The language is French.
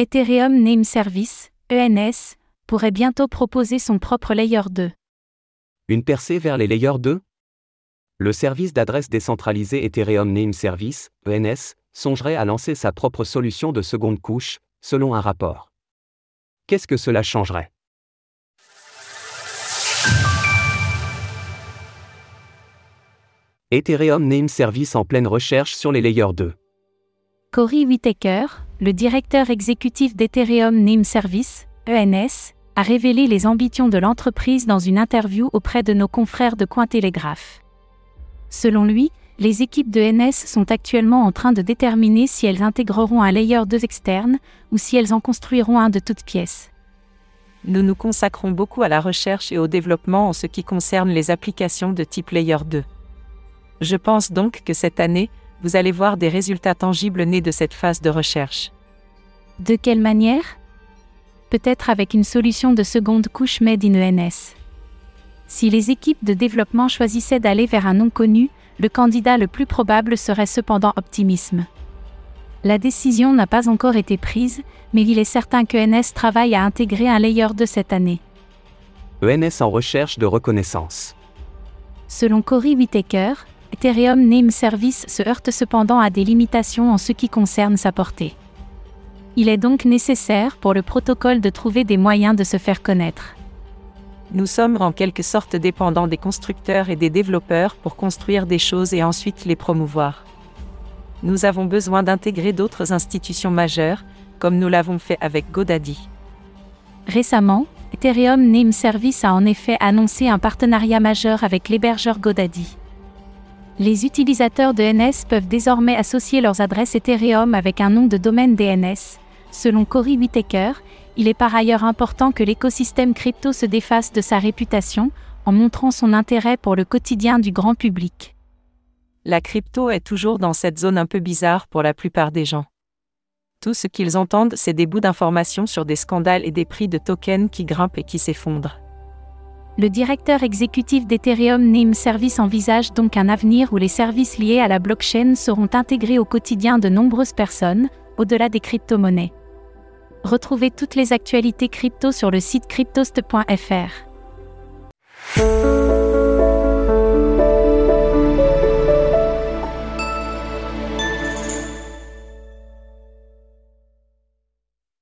Ethereum Name Service, ENS, pourrait bientôt proposer son propre Layer 2. Une percée vers les Layer 2 Le service d'adresse décentralisé Ethereum Name Service, ENS, songerait à lancer sa propre solution de seconde couche, selon un rapport. Qu'est-ce que cela changerait? Ethereum Name Service en pleine recherche sur les Layer 2. Cory Whitaker, le directeur exécutif d'Ethereum Name Service, ENS, a révélé les ambitions de l'entreprise dans une interview auprès de nos confrères de Cointelegraph. Selon lui, les équipes de NS sont actuellement en train de déterminer si elles intégreront un layer 2 externe ou si elles en construiront un de toutes pièces. Nous nous consacrons beaucoup à la recherche et au développement en ce qui concerne les applications de type layer 2. Je pense donc que cette année, vous allez voir des résultats tangibles nés de cette phase de recherche. De quelle manière? Peut-être avec une solution de seconde couche made in ENS. Si les équipes de développement choisissaient d'aller vers un nom connu, le candidat le plus probable serait cependant Optimisme. La décision n'a pas encore été prise, mais il est certain que ENS travaille à intégrer un layer de cette année. ENS en recherche de reconnaissance. Selon Cory Whitaker, Ethereum Name Service se heurte cependant à des limitations en ce qui concerne sa portée. Il est donc nécessaire pour le protocole de trouver des moyens de se faire connaître. Nous sommes en quelque sorte dépendants des constructeurs et des développeurs pour construire des choses et ensuite les promouvoir. Nous avons besoin d'intégrer d'autres institutions majeures, comme nous l'avons fait avec Godaddy. Récemment, Ethereum Name Service a en effet annoncé un partenariat majeur avec l'hébergeur Godaddy les utilisateurs de NS peuvent désormais associer leurs adresses Ethereum avec un nom de domaine DNS. Selon Cory Whitaker, il est par ailleurs important que l'écosystème crypto se défasse de sa réputation, en montrant son intérêt pour le quotidien du grand public. La crypto est toujours dans cette zone un peu bizarre pour la plupart des gens. Tout ce qu'ils entendent, c'est des bouts d'informations sur des scandales et des prix de tokens qui grimpent et qui s'effondrent. Le directeur exécutif d'Ethereum Name Service envisage donc un avenir où les services liés à la blockchain seront intégrés au quotidien de nombreuses personnes, au-delà des crypto-monnaies. Retrouvez toutes les actualités crypto sur le site cryptost.fr.